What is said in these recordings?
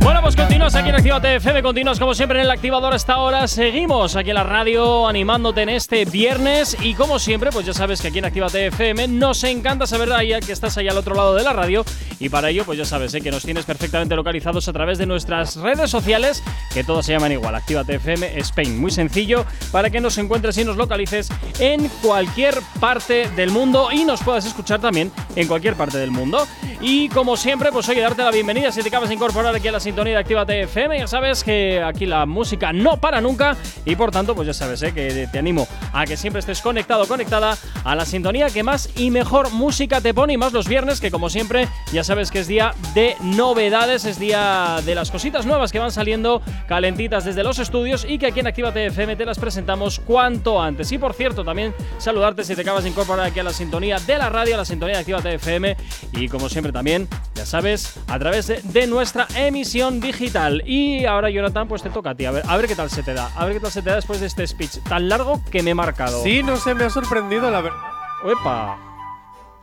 Bueno, pues continuas aquí en Actívate FM, continuas como siempre en el activador hasta ahora. Seguimos aquí en la radio animándote en este viernes y como siempre, pues ya sabes que aquí en Actívate FM nos encanta saber que estás ahí al otro lado de la radio y para ello, pues ya sabes ¿eh? que nos tienes perfectamente localizados a través de nuestras redes sociales, que todas se llaman igual, Actívate FM Spain. Muy sencillo para que nos encuentres y nos localices en cualquier parte del mundo y nos puedas escuchar también en cualquier parte del mundo. Y como siempre, pues oye, darte la bienvenida si te acabas de incorporar aquí a la sintonía de Actívate FM. Ya sabes que aquí la música no para nunca y por tanto, pues ya sabes ¿eh? que te animo a que siempre estés conectado, conectada a la sintonía que más y mejor música te pone y más los viernes, que como siempre ya sabes que es día de novedades, es día de las cositas nuevas que van saliendo calentitas desde los estudios y que aquí en Actívate FM te las presentamos cuanto antes. Y por cierto, también saludarte si te acabas de incorporar aquí a la sintonía de la radio, a la sintonía de Actívate FM y como siempre también, ya sabes, a través de, nuestra emisión digital. Y ahora, Jonathan, pues te toca a ti. A ver, a ver qué tal se te da. A ver qué tal se te da después de este speech tan largo que me he marcado. Sí, no sé, me ha sorprendido la verdad. ¡Epa!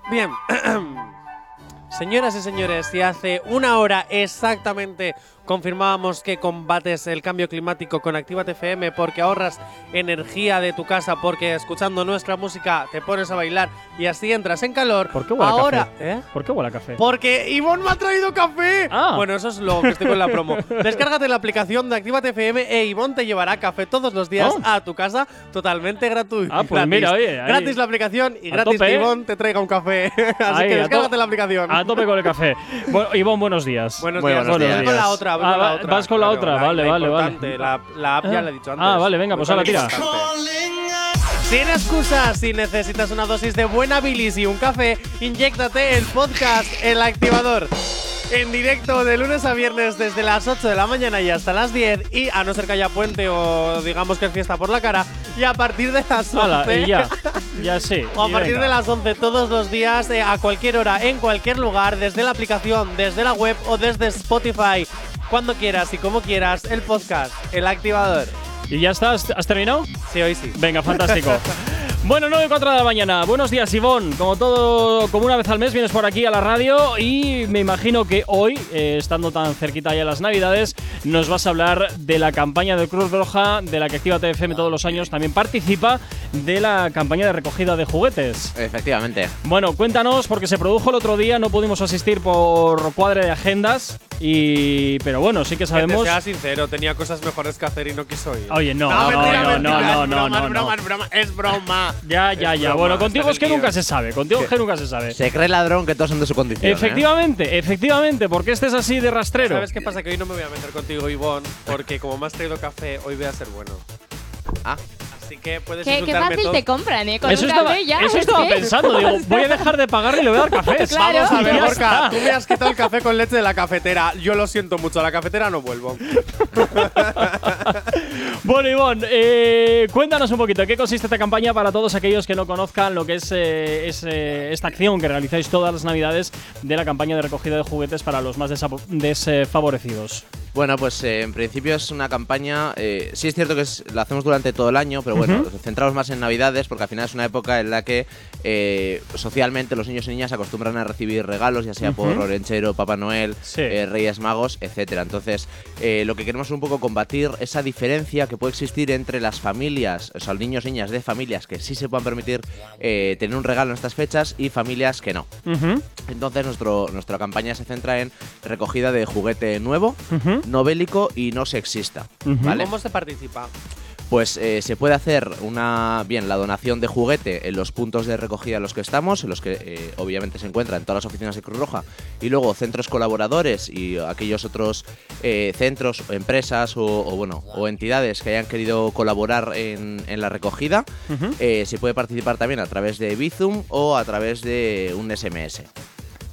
Bien. Señoras y señores, si hace una hora exactamente confirmábamos que combates el cambio climático con Actívate FM porque ahorras energía de tu casa, porque escuchando nuestra música te pones a bailar y así entras en calor. ¿Por qué huele Ahora, a café? ¿eh? ¿Por qué huele a café? Porque Ivonne me ha traído café. Ah. Bueno, eso es lo que estoy con la promo. Descárgate la aplicación de Actívate FM e Ivonne te llevará café todos los días Oh. a tu casa totalmente gratuito. Ah, pues mira, oye, ahí. Gratis la aplicación y A gratis tope, que ¿eh? Ivonne te traiga un café. Así Ahí, que descárgate la aplicación. A tope con el café. Bueno, Ivonne, buenos días. Buenos Muy días. buenos Voy días. con la otra. Voy Ah, con la va- otra. vas con la otra, vale, la vale, vale. La, la app ya la he dicho antes. Ah, vale, venga, pues ahora tira. Sin excusas, si necesitas una dosis de buena bilis y un café, inyéctate el podcast El Activador. En directo de lunes a viernes desde las 8 de la mañana y hasta las 10 y a no ser que haya puente o digamos que es fiesta por la cara y a partir de las 11 Hala, y ya. Ya sí. o a partir venga. de las 11 todos los días, eh, a cualquier hora, en cualquier lugar, desde la aplicación, desde la web o desde Spotify. Cuando quieras y como quieras, el podcast, el activador. ¿Y ya estás? ¿Has terminado? Sí, hoy sí. Venga, fantástico. Bueno, 9 y 4 de la mañana. Buenos días, Ivonne. Como todo, como una vez al mes vienes por aquí a la radio y me imagino que hoy, eh, estando tan cerquita ya las Navidades, nos vas a hablar de la campaña de Cruz Roja, de la que Actívate FM todos los años también participa, de la campaña de recogida de juguetes. Efectivamente. Bueno, cuéntanos, porque se produjo el otro día, no pudimos asistir por cuadre de agendas, y pero bueno, sí que Que sabemos. te sea sincero, tenía cosas mejores que hacer y no quiso ir. Oye, no, no, no, no, no, es no, broma, no, es no. broma, es broma, es broma. Ya, ya, Es ya. broma, Bueno, contigo es que nunca se sabe. Contigo es que nunca se sabe. Se cree ladrón que todos son de su condición. ¿eh? Efectivamente, efectivamente, porque este es así de rastrero. ¿Sabes qué pasa? Que hoy no me voy a meter contigo, Ivonne, porque como me has traído café, hoy voy a ser bueno. Ah, Así que puedes Qué, qué fácil todo. te compran, ¿eh? Con Eso un estaba, café ya. eso es estaba pensando, digo, voy a dejar de pagarle y le voy a dar café. Claro. Vamos a ver, está. tú me has quitado el café con leche de la cafetera. Yo lo siento mucho, a la cafetera no vuelvo. Bueno, Ivonne, eh, cuéntanos un poquito, ¿qué consiste esta campaña para todos aquellos que no conozcan lo que es, eh, es, eh, esta acción que realizáis todas las navidades de la campaña de recogida de juguetes para los más desfavorecidos? bueno, pues eh, en principio es una campaña. eh, sí es cierto que es- la hacemos durante todo el año, pero bueno, Ujú. nos centramos más en Navidades porque al final es una época en la que eh, socialmente los niños y niñas acostumbran a recibir regalos, ya sea por Ujú. Orenchero, Papá Noel, Sí. eh, Reyes Magos, etcétera. Entonces, eh, lo que queremos es un poco combatir esa diferencia que puede existir entre las familias, o sea, los niños y niñas de familias que sí se puedan permitir eh, tener un regalo en estas fechas y familias que no. Entonces nuestro, nuestra campaña se centra en recogida de juguete nuevo, no bélico y no sexista. ¿Cómo se participa? Pues eh, se puede hacer una bien la donación de juguete en los puntos de recogida en los que estamos, en los que eh, obviamente se encuentran todas las oficinas de Cruz Roja, y luego centros colaboradores y aquellos otros eh, centros, empresas o, o, bueno o entidades que hayan querido colaborar en, en la recogida. Eh, se puede participar también a través de Bizum o a través de un SMS.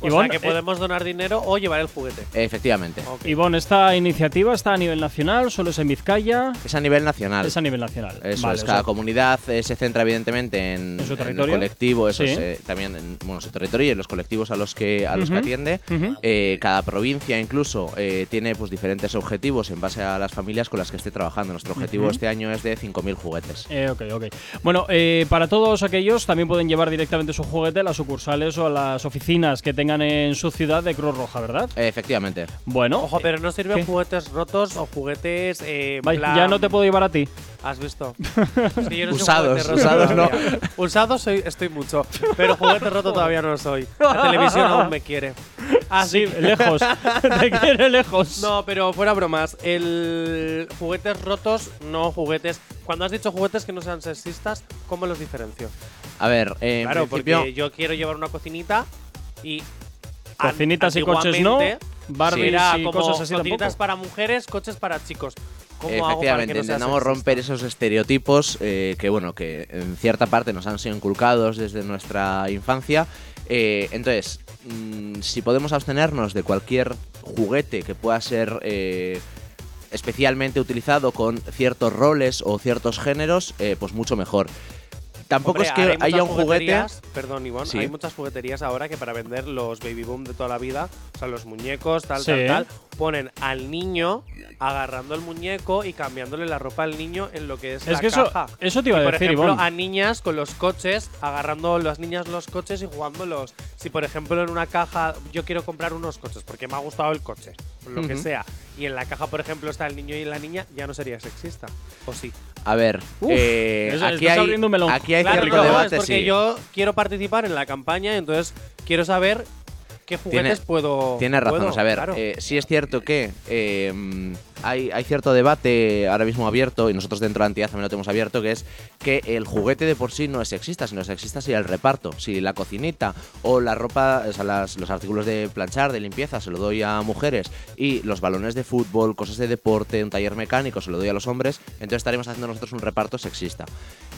O Ivonne, sea, que eh, podemos donar dinero o llevar el juguete. Efectivamente. Ok. Ivonne, ¿esta iniciativa está a nivel nacional? ¿Solo es en Vizcaya? Es a nivel nacional. Es a nivel nacional. Eso Vale, es, o cada sea, comunidad eh, se centra evidentemente en, En su el territorio. colectivo, eso Sí. es, eh, también en bueno, su territorio y en los colectivos a los que, a los que atiende. Eh, cada provincia incluso eh, tiene pues diferentes objetivos en base a las familias con las que esté trabajando. Nuestro objetivo este año es de 5.000 juguetes. Eh, ok, ok. Bueno, eh, para todos aquellos también pueden llevar directamente su juguete a las sucursales o a las oficinas que tengan en su ciudad de Cruz Roja, ¿verdad? Eh, efectivamente. Bueno, Ojo, pero no sirven ¿qué? juguetes rotos o juguetes. Eh, en plan- ya no te puedo llevar a ti. ¿Has visto? Yo no Usados, roto usados no. Usados soy, estoy mucho, pero juguete roto todavía no soy. La televisión aún me quiere. Así Sí, lejos. te quiere lejos. No, pero fuera bromas. El juguetes rotos, no juguetes. Cuando has dicho juguetes que no sean sexistas, ¿cómo los diferencio? A ver, eh, en claro, principio, porque yo quiero llevar una cocinita y Cocinitas y coches no. Barbies era y como cosas así cocinitas tampoco. para mujeres, coches para chicos. ¿Cómo hago para que Efectivamente, no intentamos sexista? romper esos estereotipos eh, que, bueno, que en cierta parte nos han sido inculcados desde nuestra infancia. Eh, entonces, mm, si podemos abstenernos de cualquier juguete que pueda ser eh, especialmente utilizado con ciertos roles o ciertos géneros, eh, pues mucho mejor. Tampoco Hombre, es que haya un juguete. Perdón, Ivonne. Sí. Hay muchas jugueterías ahora que para vender los baby boom de toda la vida, o sea, los muñecos, tal, Sí. tal, tal, ponen al niño agarrando el muñeco y cambiándole la ropa al niño en lo que es, Es la que eso, caja. eso te iba Y, a por decir, ejemplo, Ivonne. a niñas con los coches, agarrando las niñas los coches y jugándolos. Si, por ejemplo, en una caja yo quiero comprar unos coches porque me ha gustado el coche, lo que sea, y en la caja, por ejemplo, está el niño y la niña, ya no sería sexista. ¿O sí? A ver, Uf, eh, aquí, hay, un melón. aquí hay Claro, cierto no, debate, es porque sí. yo quiero participar en la campaña, entonces quiero saber qué juguetes Tiene- puedo. Tienes razón, puedo, a ver, claro. eh, sí es cierto que eh, hay, hay cierto debate ahora mismo abierto, y nosotros dentro de Antidad también lo tenemos abierto, que es que el juguete de por sí no es sexista, sino sexista sería el reparto. Si la cocinita o la ropa, o sea, las- los artículos de planchar, de limpieza, se lo doy a mujeres, y los balones de fútbol, cosas de deporte, un taller mecánico, se lo doy a los hombres, entonces estaremos haciendo nosotros un reparto sexista.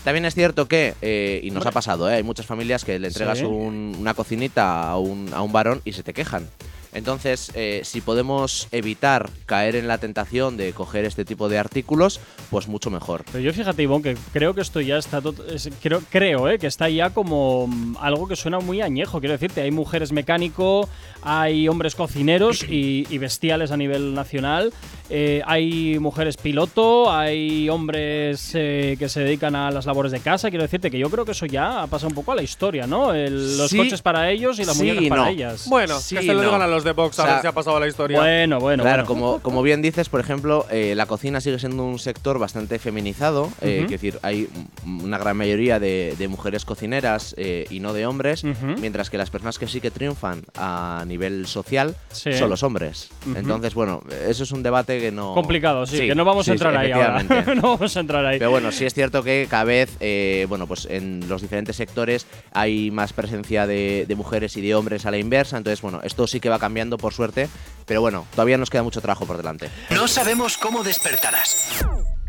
También es cierto que, eh, y nos ha pasado, ¿eh? hay muchas familias que le entregas Sí. un- una cocinita a un, a un varón y se te quejan. Entonces, eh, si podemos evitar caer en la tentación de coger este tipo de artículos, pues mucho mejor. Pero yo fíjate, Ivonne, que creo que esto ya está. es- creo, creo eh, que está ya como mm, algo que suena muy añejo. Quiero decirte, hay mujeres mecánico, hay hombres cocineros y, y bestiales a nivel nacional. eh, hay mujeres piloto, hay hombres eh, que se dedican a las labores de casa. Quiero decirte que yo creo que eso ya ha pasado un poco a la historia, ¿no? El- los Sí. coches para ellos y las Sí muñecas para no. ellas. Bueno, Sí, que se lo no. digan a los de Vox a O sea, ver si ha pasado la historia. Bueno, bueno, claro, bueno. como, como bien dices, por ejemplo, eh, la cocina sigue siendo un sector bastante feminizado. eh, Ujú. Es decir, hay una gran mayoría de, de mujeres cocineras eh, y no de hombres, Ujú. mientras que las personas que sí que triunfan a nivel social Sí. son los hombres. Ujú. Entonces, bueno, eso es un debate que no. Complicado, sí, que no vamos sí, a entrar sí, ahí ahora. no vamos a entrar ahí. Pero bueno, sí es cierto que cada vez, eh, bueno, pues en los diferentes sectores hay más presencia de, de mujeres y de hombres a la inversa. Entonces, bueno, esto sí que va cambiando por suerte. Pero bueno, todavía nos queda mucho trabajo por delante. No sabemos cómo despertarás,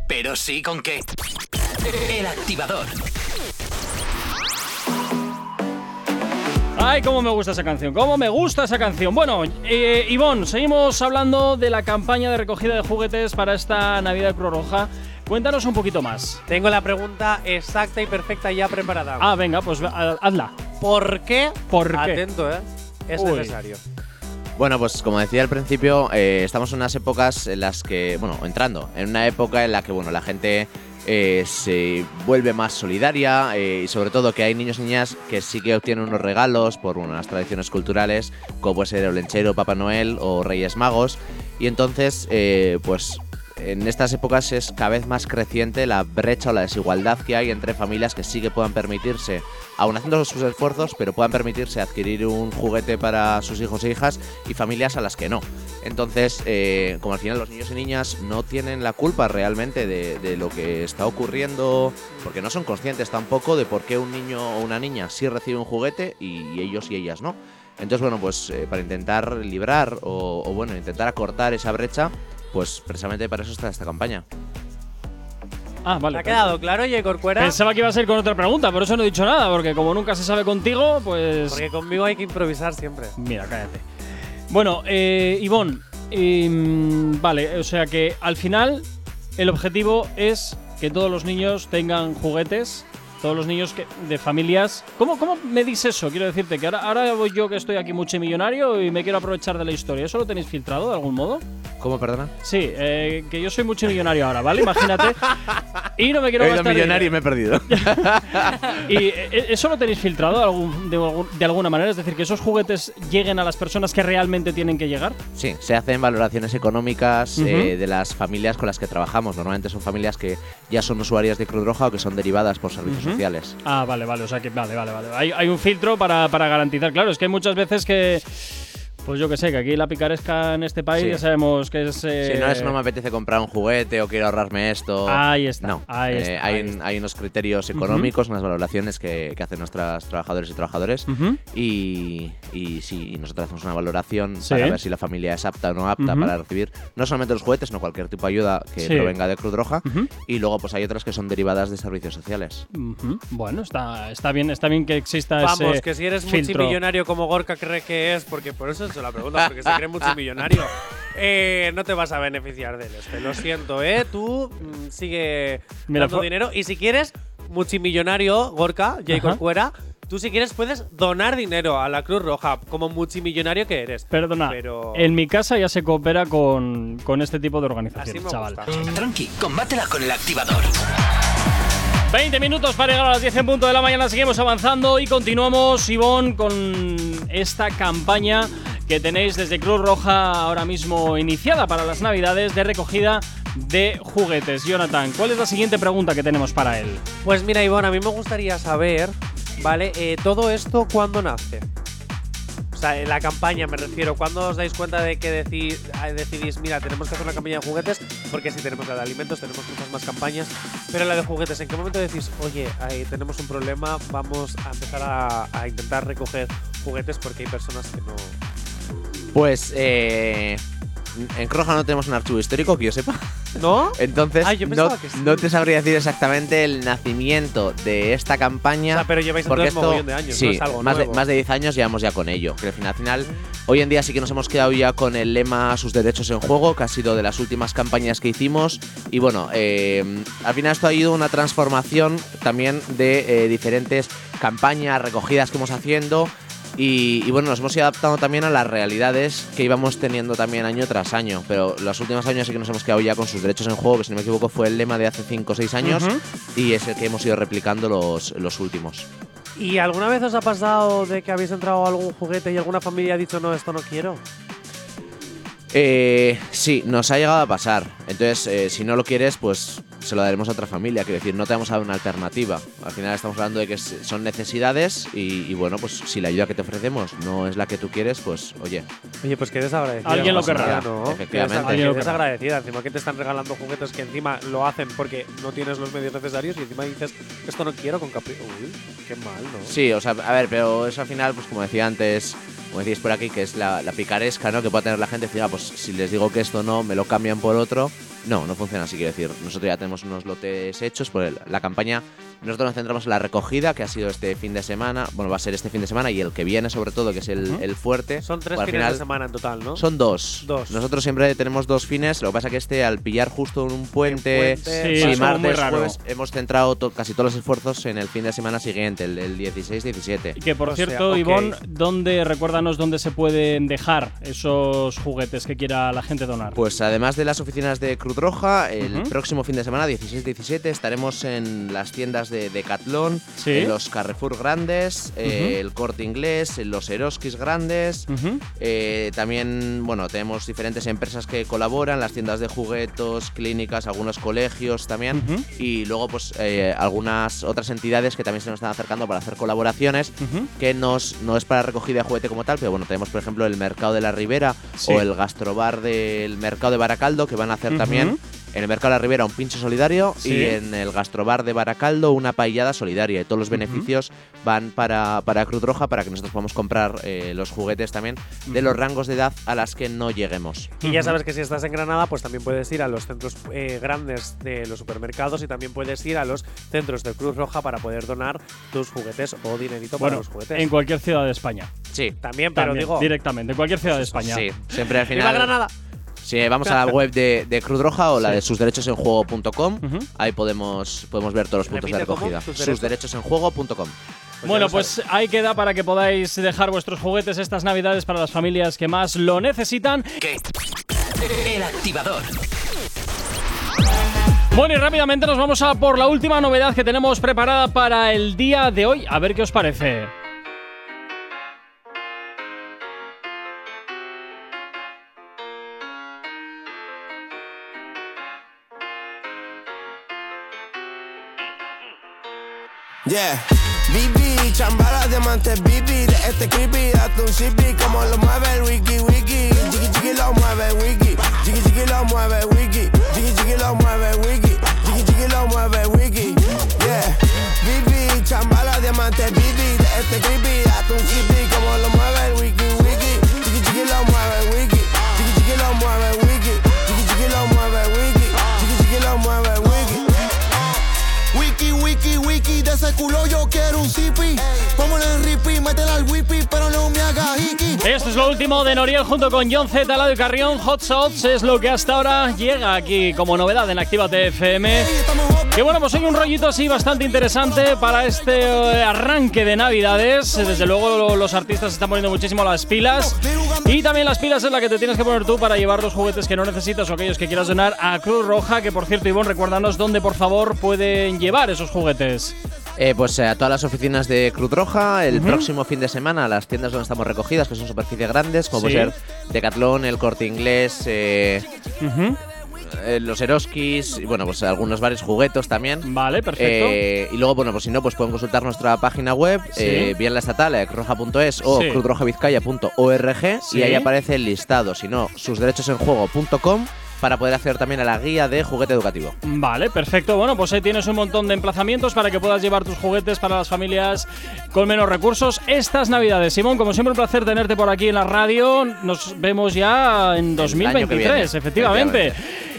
pero sí con qué. El activador. Ay, cómo me gusta esa canción, cómo me gusta esa canción. Bueno, eh, Ivonne, seguimos hablando de la campaña de recogida de juguetes para esta Navidad de Cruz Roja. Cuéntanos un poquito más. Tengo la pregunta exacta y perfecta ya preparada. Ah, venga, pues ha- hazla. ¿Por qué? ¿Por qué? Atento, ¿eh? Es Uy. necesario. Bueno, pues como decía al principio, eh, estamos en unas épocas en las que, bueno, entrando, en una época en la que, bueno, la gente eh, se vuelve más solidaria eh, y sobre todo que hay niños y niñas que sí que obtienen unos regalos por unas tradiciones culturales, como puede ser el lenchero, Papá Noel o Reyes Magos. Y entonces, eh, pues en estas épocas es cada vez más creciente la brecha o la desigualdad que hay entre familias que sí que puedan permitirse, aun haciendo sus esfuerzos, pero puedan permitirse adquirir un juguete para sus hijos e hijas y familias a las que no. Entonces, eh, como al final los niños y niñas no tienen la culpa realmente de, lo que está ocurriendo, porque no son conscientes tampoco de por qué un niño o una niña sí recibe un juguete y, ellos y ellas no. Entonces, bueno, pues eh, para intentar librar o, bueno, intentar acortar esa brecha, pues precisamente para eso está esta campaña. Ah, vale. ¿Te ha quedado claro, J. Corcuera? Pensaba que iba a ser con otra pregunta, por eso no he dicho nada, porque como nunca se sabe contigo, pues. Porque conmigo hay que improvisar siempre. Mira, cállate. Bueno, eh, Ivonne, em, vale, o sea que al final el objetivo es que todos los niños tengan juguetes, todos los niños que, de familias. ¿Cómo, ¿Cómo medís eso? Quiero decirte que ahora, ahora voy yo que estoy aquí multimillonario y me quiero aprovechar de la historia. ¿Eso lo tenéis filtrado de algún modo? ¿Cómo, perdona? Sí, eh, que yo soy multimillonario ahora, ¿vale? Imagínate. y no me quiero He gastar millonario y me he perdido. ¿Y eh, eso lo tenéis filtrado de, algún- de algún- de alguna manera? Es decir, que esos juguetes lleguen a las personas que realmente tienen que llegar. Sí, se hacen valoraciones económicas eh, de las familias con las que trabajamos. Normalmente son familias que ya son usuarias de Cruz Roja o que son derivadas por servicios sociales. Ah, vale, vale. O sea que, vale, vale, vale. Hay, hay un filtro para, para garantizar. Claro, es que hay muchas veces que. Pues yo que sé, que aquí la picaresca en este país Sí. ya sabemos que es. eh, Si no es no me apetece comprar un juguete o quiero ahorrarme esto. Ahí está, No, ahí eh, está, hay, ahí está. hay unos criterios económicos, unas valoraciones que, que hacen nuestras trabajadores y trabajadoras. Ujú. Y, y sí, y nosotros hacemos una valoración Sí. para ver si la familia es apta o no apta para recibir no solamente los juguetes, sino cualquier tipo de ayuda que Sí. provenga de Cruz Roja. Y luego pues hay otras que son derivadas de servicios sociales. Bueno, está, está bien, está bien que exista Vamos, ese que si eres filtro. multimillonario como Gorka cree que es, porque por eso he hecho la pregunta, porque se cree multimillonario, eh, no te vas a beneficiar de él. Este. Lo siento, ¿eh? Tú mm, sigue Mira, dando dinero. Y si quieres, multimillonario, Gorka, J. Ajá. Corcuera, tú si quieres puedes donar dinero a la Cruz Roja, como multimillonario que eres. Perdona, Pero- en mi casa ya se coopera con, con este tipo de Así organizaciones, me chaval. gusta. Tranqui, combátela con el activador. 20 minutos para llegar a las 10 en punto de la mañana. Seguimos avanzando y continuamos, Ivonne, con esta campaña que tenéis desde Cruz Roja ahora mismo iniciada para las Navidades de recogida de juguetes. Jonathan, ¿cuál es la siguiente pregunta que tenemos para él? Pues mira, Ivonne, a mí me gustaría saber, ¿vale? Eh, todo esto, ¿cuándo nace? O sea, la campaña me refiero, ¿cuándo os dais cuenta de que eh, decidís, mira, tenemos que hacer una campaña de juguetes? Porque si tenemos la de alimentos, tenemos muchas más campañas. Pero la de juguetes, ¿en qué momento decís, oye, ahí tenemos un problema, vamos a empezar a, a intentar recoger juguetes porque hay personas que no. Pues eh, en Cruz Roja no tenemos un archivo histórico que yo sepa. ¿No? Entonces Ah, yo no, que sí. no te sabría decir exactamente el nacimiento de esta O campaña. sea, pero lleváis Porque esto, mogollón de años, sí, no es algo más, de, nuevo. más de 10 años llevamos ya con ello. Que al final, al final, hoy en día sí que nos hemos quedado ya con el lema Sus derechos en juego, que ha sido de las últimas campañas que hicimos. Y bueno, eh, al final esto ha ido una transformación también de eh, diferentes campañas, recogidas que hemos haciendo. Y, y bueno, nos hemos ido adaptando también a las realidades que íbamos teniendo también año tras año. Pero los últimos años sí que nos hemos quedado ya con sus derechos en juego, que si no me equivoco fue el lema de hace 5 o 6 años. Y es el que hemos ido replicando los, los últimos. ¿Y alguna vez os ha pasado de que habéis entrado a algún juguete y alguna familia ha dicho, no, esto no quiero? Eh, sí, nos ha llegado a pasar. Entonces, eh, si no lo quieres, pues se lo daremos a otra familia. Quiero decir, no te vamos a dar una alternativa. Al final estamos hablando de que son necesidades y, y bueno, pues si la ayuda que te ofrecemos no es la que tú quieres, pues oye, Oye, pues que desagradecida. Alguien lo querrá. ¿no? Efectivamente. Alguien lo desagradecida. Encima que te están regalando juguetes que encima lo hacen porque no tienes los medios necesarios y encima dices, esto no quiero con capricho. Uy, qué mal, ¿no? Sí, o sea, a ver, pero eso al final, pues como decía antes, como decís por aquí, que es la, la picaresca, ¿no? Que puede tener la gente, decir, pues si les digo que esto no, me lo cambian por otro. No, no funciona así, quiero decir. Nosotros ya tenemos unos lotes hechos por la campaña. Nosotros nos centramos en la recogida, que ha sido este fin de semana. Bueno, va a ser este fin de semana y el que viene, sobre todo, que es el, fuerte. Son tres al fines final de semana en total, ¿no? Son dos. Dos. Nosotros siempre tenemos dos fines. Lo que pasa que este, al pillar justo en un puente, puente, Sí, sí, es martes, jueves, hemos centrado to- casi todos los esfuerzos en el fin de semana siguiente, el, el 16-17. Y que por O sea, cierto, ok. Ivonne, ¿dónde, recuérdanos dónde se pueden dejar esos juguetes que quiera la gente donar? Pues además de las oficinas de Cruz Roja, el próximo fin de semana, 16-17, estaremos en las tiendas de Decathlon, Sí. en los Carrefour grandes, eh, el Corte Inglés, en los Eroskis grandes. Eh, también, bueno, tenemos diferentes empresas que colaboran, las tiendas de juguetos, clínicas, algunos colegios también. Y luego, pues, eh, algunas otras entidades que también se nos están acercando para hacer colaboraciones que nos, no es para recogida de juguete como tal, pero bueno, tenemos por ejemplo el Mercado de la Ribera Sí. o el Gastrobar del Mercado de Baracaldo que van a hacer también En el Mercado de la Ribera un pincho solidario Sí. y en el Gastrobar de Baracaldo una paellada solidaria. Y todos los beneficios van para, para Cruz Roja para que nosotros podamos comprar eh, los juguetes también de los rangos de edad a las que no lleguemos. Y ya sabes que si estás en Granada, pues también puedes ir a los centros eh, grandes de los supermercados y también puedes ir a los centros de Cruz Roja para poder donar tus juguetes o dinerito para Bueno, los juguetes. en cualquier ciudad de España. Sí, también, pero También, digo. directamente, en cualquier ciudad de España. Sí, siempre al ¡Viva final. Granada! Si vamos a la web de, de Cruz Roja o la Sí. de susderechosenjuego.com, Ujú. ahí podemos, podemos ver todos los puntos de recogida. Sus derechos. Susderechosenjuego.com. Pues bueno, pues ahí queda para que podáis dejar vuestros juguetes estas navidades para las familias que más lo necesitan. ¿Qué? El activador. Bueno, y rápidamente nos vamos a por la última novedad que tenemos preparada para el día de hoy. A ver qué os parece. Yeah, BB, chambala, diamante, BB, de este creepy, date un sipi, como lo mueve wiki, wiki, chiqui chiqui lo mueve wiki, chiqui chiqui lo mueve wiki, chiqui chiqui lo mueve wiki, chiqui chiqui lo mueve wiki, yeah, BB, chambala, diamante, BB, de este creepy, date un sipi, último de Noriel junto con John Z, Ladio Carrión. Hot Shots es lo que hasta ahora llega aquí como novedad en Activa FM. Que bueno, pues hoy un rollito así bastante interesante para este eh, arranque de Navidades. Desde luego lo- los artistas están poniendo muchísimo las pilas. Y también las pilas es la que te tienes que poner tú para llevar los juguetes que no necesitas o aquellos que quieras donar a Cruz Roja. Que por cierto, Ivonne, recuérdanos dónde por favor pueden llevar esos juguetes. Eh, pues eh, a todas las oficinas de Cruz Roja, el próximo fin de semana, las tiendas donde estamos recogidas, que son superficies grandes, como Sí. puede ser Decathlon, el Corte Inglés, eh, eh, los Eroskis, y bueno, pues algunos varios juguetos también. Vale, perfecto. Eh, y luego, bueno, pues si no, pues pueden consultar nuestra página web, Sí. eh, bien la estatal, cruzroja.es o Sí. cruzrojavizcaya.org, y ahí aparece el listado, si no, susderechosenjuego.com, para poder acceder también a la guía de juguete educativo. Vale, perfecto. Bueno, pues ahí tienes un montón de emplazamientos para que puedas llevar tus juguetes para las familias con menos recursos estas Navidades. Simón, como siempre, un placer tenerte por aquí en la radio. Nos vemos ya en año que 2023, viene, efectivamente.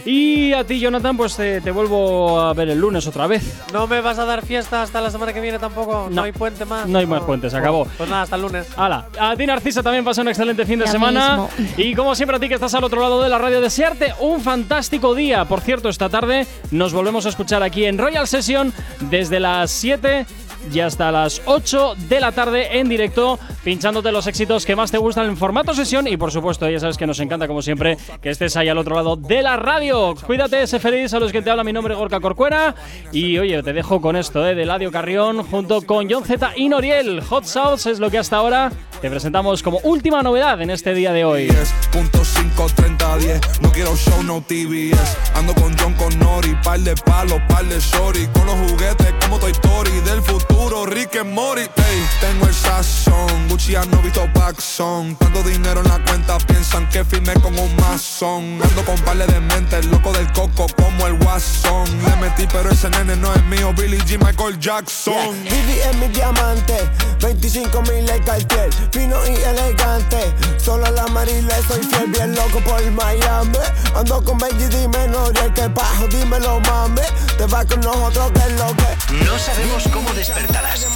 Y a ti, Jonathan, pues te, te vuelvo a ver el lunes otra vez. ¿No me vas a dar fiesta hasta la semana que viene tampoco? ¿No, No. hay puente más? No hay más puente, se acabó. Pues nada, hasta el lunes. Hala, a ti Narcisa también pasa un excelente fin de Ya semana. mismo. Y como siempre a ti que estás al otro lado de la radio, desearte un fantástico día. Por cierto, esta tarde nos volvemos a escuchar aquí en Royal Session desde las 7 y hasta las 8 de la tarde en directo, pinchándote los éxitos que más te gustan en formato sesión. Y por supuesto, ya sabes que nos encanta, como siempre, que estés ahí al otro lado de la radio. Cuídate, sé feliz a los que te habla. Mi nombre es Gorka Corcuera. Y oye, te dejo con esto, ¿eh? de Ladio Carrión, junto con John Z y Noriel. Hot Sauce es lo que hasta ahora te presentamos como última novedad en este día de hoy. 10.5, 30, 10. No quiero show, no TVS. Ando con John, con Nori. Par de palos, par de shorty. Con los juguetes como Toy Story. Del futuro, Rick and Mori. Ey, tengo el sazón. Gucci ya no visto Paxson. Tanto dinero en la cuenta, piensan que firmé con un masón. Ando con par de mentes, loco del coco como el Watson. Le metí, pero ese nene no es mío. Billy G. Michael Jackson. Vivi es mi diamante, 25 mil el cartel, fino y elegante. Solo la Marile soy fiel, bien loco por Miami. Ando con Benji, dime Noriel, que bajo, dímelo mami. Te vas con nosotros, que es lo que. No sabemos cómo despertarás,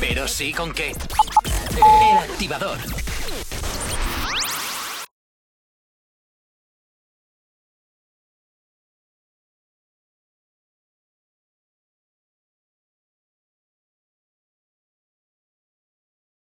pero sí con qué. El activador.